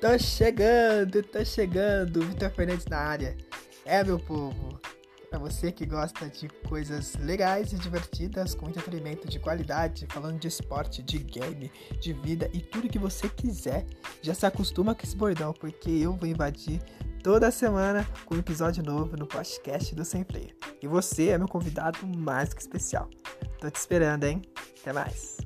Tô chegando, tô chegando, Vitor Fernandes na área. É, meu povo, para você que gosta de coisas legais e divertidas, com entretenimento de qualidade, falando de esporte, de game, de vida e tudo que você quiser, já se acostuma com esse bordão, porque eu vou invadir toda semana com um episódio novo no podcast do Sem Player. E você é meu convidado mais que especial. Tô te esperando, hein? Até mais.